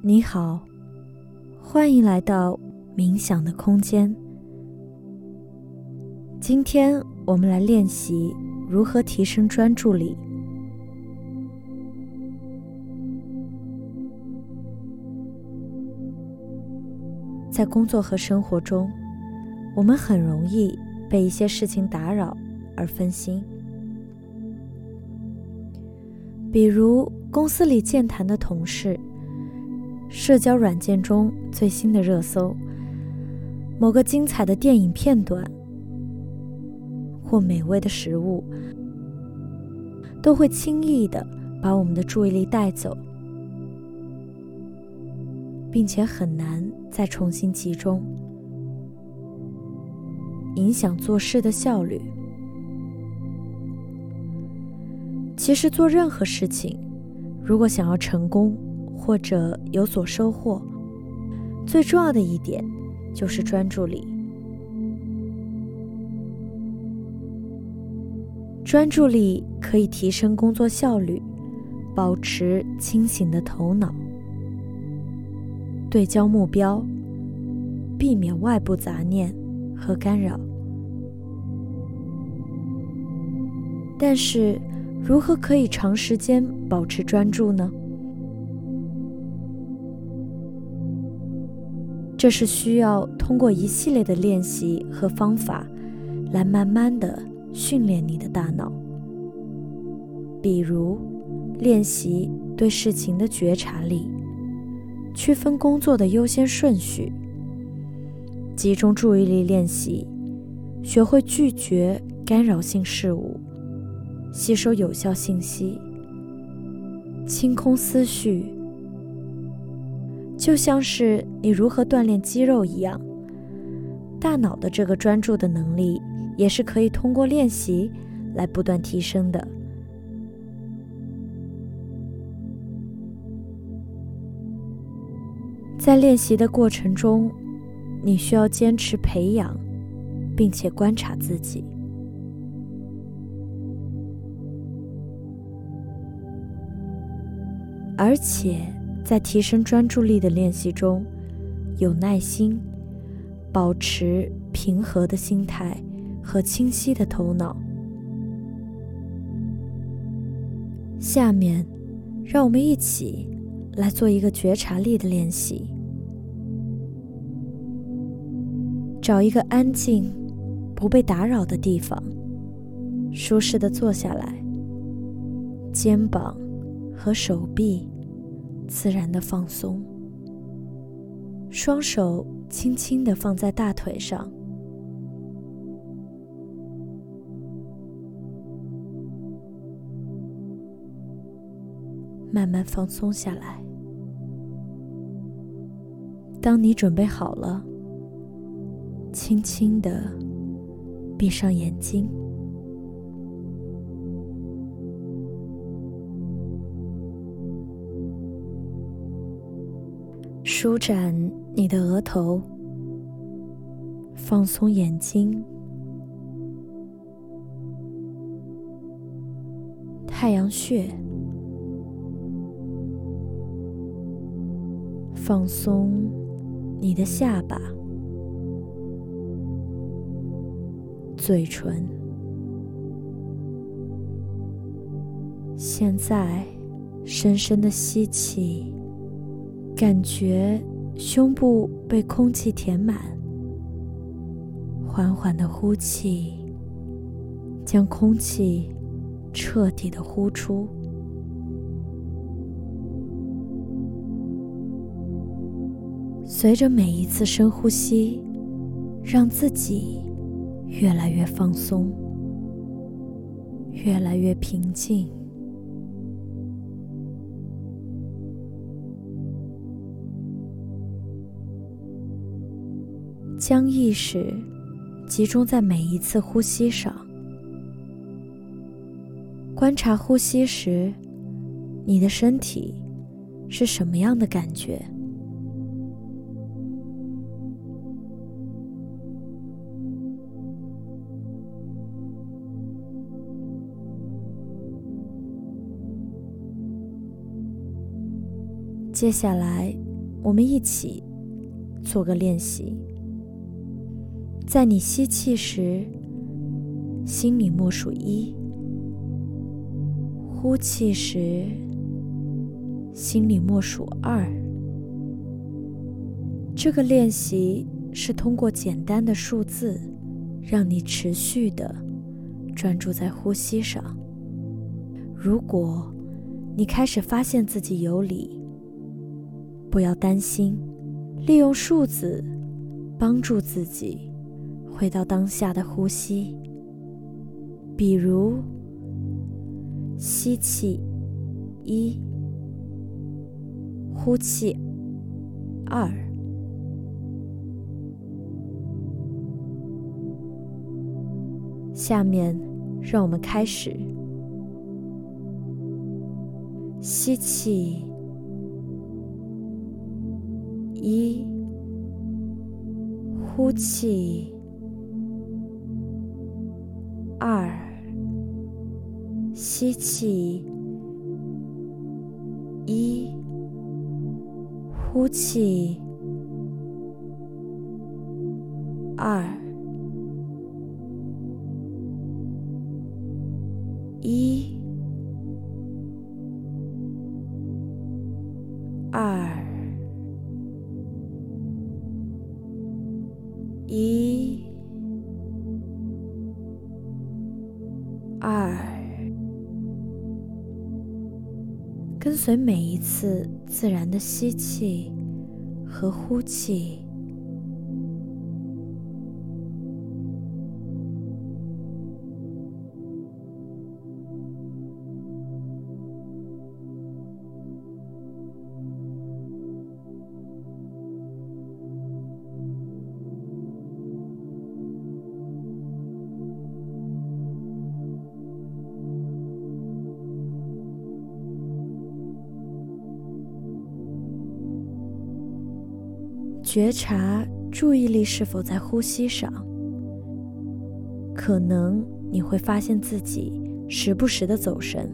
你好，欢迎来到冥想的空间。今天我们来练习如何提升专注力。在工作和生活中，我们很容易被一些事情打扰而分心，比如公司里健谈的同事。社交软件中最新的热搜，某个精彩的电影片段，或美味的食物，都会轻易的把我们的注意力带走，并且很难再重新集中，影响做事的效率。其实做任何事情，如果想要成功，或者有所收获，最重要的一点就是专注力。专注力可以提升工作效率，保持清醒的头脑，对焦目标，避免外部杂念和干扰。但是，如何可以长时间保持专注呢？这是需要通过一系列的练习和方法，来慢慢的训练你的大脑。比如，练习对事情的觉察力，区分工作的优先顺序，集中注意力练习，学会拒绝干扰性事物，吸收有效信息，清空思绪。就像是你如何锻炼肌肉一样，大脑的这个专注的能力也是可以通过练习来不断提升的。在练习的过程中，你需要坚持培养，并且观察自己，而且。在提升专注力的练习中，有耐心，保持平和的心态和清晰的头脑。下面，让我们一起来做一个觉察力的练习。找一个安静、不被打扰的地方，舒适的坐下来，肩膀和手臂。自然的放松，双手轻轻的放在大腿上，慢慢放松下来。当你准备好了，轻轻的闭上眼睛。舒展你的额头，放松眼睛，太阳穴，放松你的下巴，嘴唇。现在，深深的吸气。感觉胸部被空气填满，缓缓的呼气，将空气彻底的呼出。随着每一次深呼吸，让自己越来越放松，越来越平静。将意识集中在每一次呼吸上，观察呼吸时你的身体是什么样的感觉。接下来，我们一起做个练习。在你吸气时，心里默数一；呼气时，心里默数二。这个练习是通过简单的数字，让你持续的专注在呼吸上。如果你开始发现自己有理，不要担心，利用数字帮助自己回到当下的呼吸。比如，吸气一，呼气二。下面，让我们开始吸气。一，呼气；二，吸气；一，呼气；二，一。二，一二跟随每一次自然的吸气和呼气。觉察注意力是否在呼吸上，可能你会发现自己时不时的走神，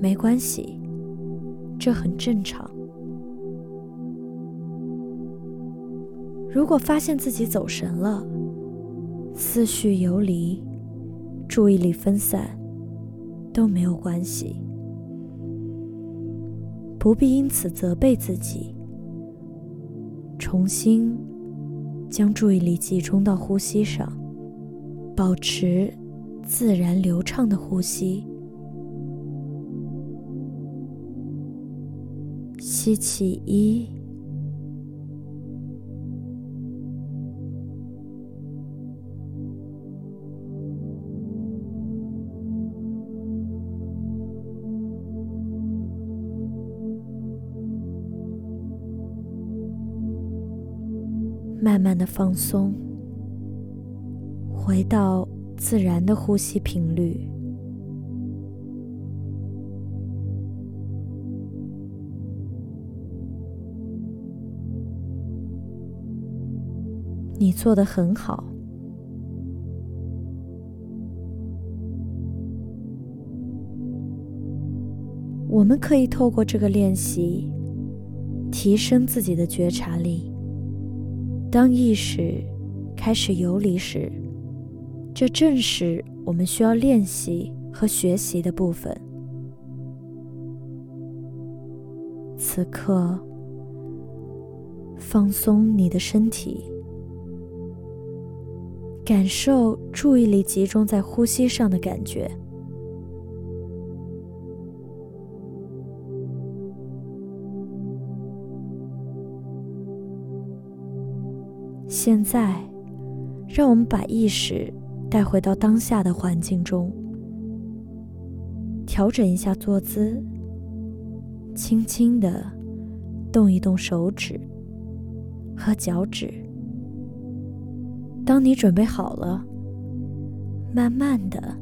没关系，这很正常。如果发现自己走神了，思绪游离，注意力分散，都没有关系，不必因此责备自己。重新将注意力集中到呼吸上，保持自然流畅的呼吸。吸气一。慢慢的放松，回到自然的呼吸频率。你做的很好。我们可以透过这个练习，提升自己的觉察力。当意识开始游离时，这正是我们需要练习和学习的部分。此刻，放松你的身体，感受注意力集中在呼吸上的感觉。现在，让我们把意识带回到当下的环境中，调整一下坐姿，轻轻的动一动手指和脚趾。当你准备好了，慢慢的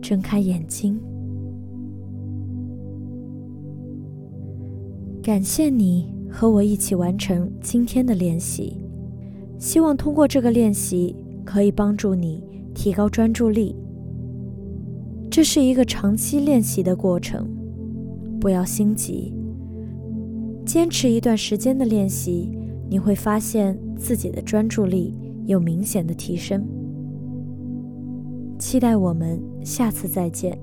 睁开眼睛。感谢你和我一起完成今天的练习。希望通过这个练习可以帮助你提高专注力。这是一个长期练习的过程，不要心急，坚持一段时间的练习，你会发现自己的专注力有明显的提升。期待我们下次再见。